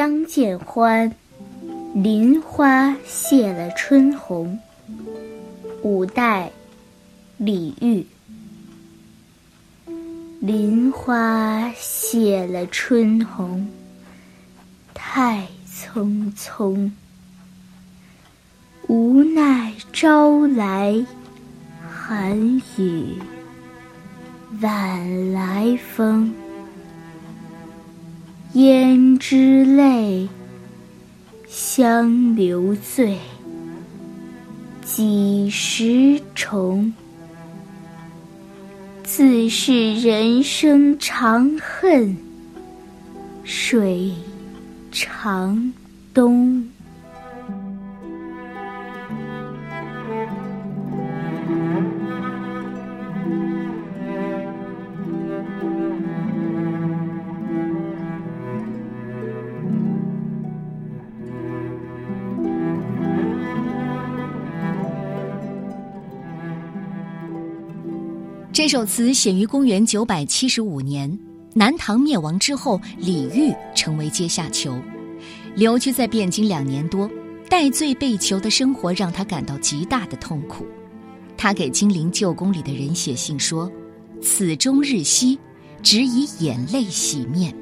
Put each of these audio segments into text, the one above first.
相见欢，林花谢了春红。五代，李煜。林花谢了春红，太匆匆。无奈朝来寒雨晚来风。胭脂泪，相留醉，几时重？自是人生长恨水长东。这首词写于公元九百七十五年，南唐灭亡之后，李煜成为阶下囚，留居在汴京两年多，戴罪被囚的生活让他感到极大的痛苦。他给金陵旧宫里的人写信说：“此终日兮，只以眼泪洗面。”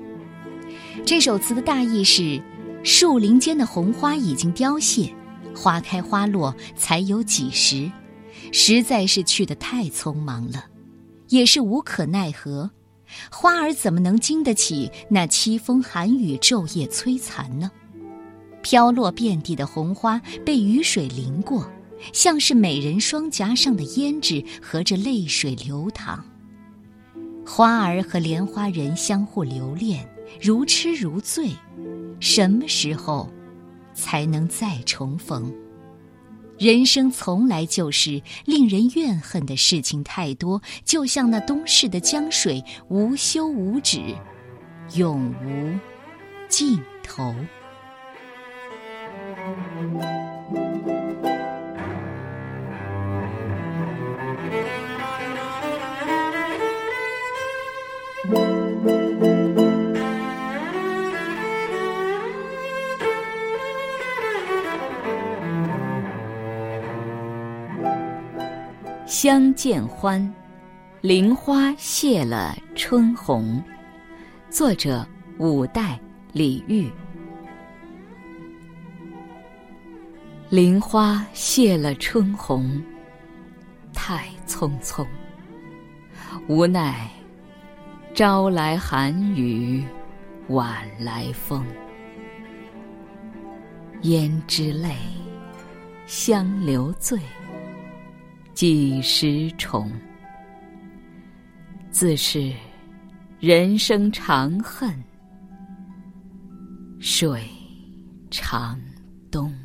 这首词的大意是：树林间的红花已经凋谢，花开花落才有几时，实在是去得太匆忙了。也是无可奈何，花儿怎么能经得起那凄风寒雨昼夜摧残呢？飘落遍地的红花被雨水淋过，像是美人双颊上的胭脂和着泪水流淌。花儿和莲花人相互留恋，如痴如醉，什么时候才能再重逢？人生从来就是令人怨恨的事情太多，就像那东逝的江水，无休无止，永无尽头。相见欢，林花谢了春红。作者：五代李煜。林花谢了春红，太匆匆。无奈朝来寒雨晚来风。胭脂泪，香留醉。几时重？自是人生长恨水长东。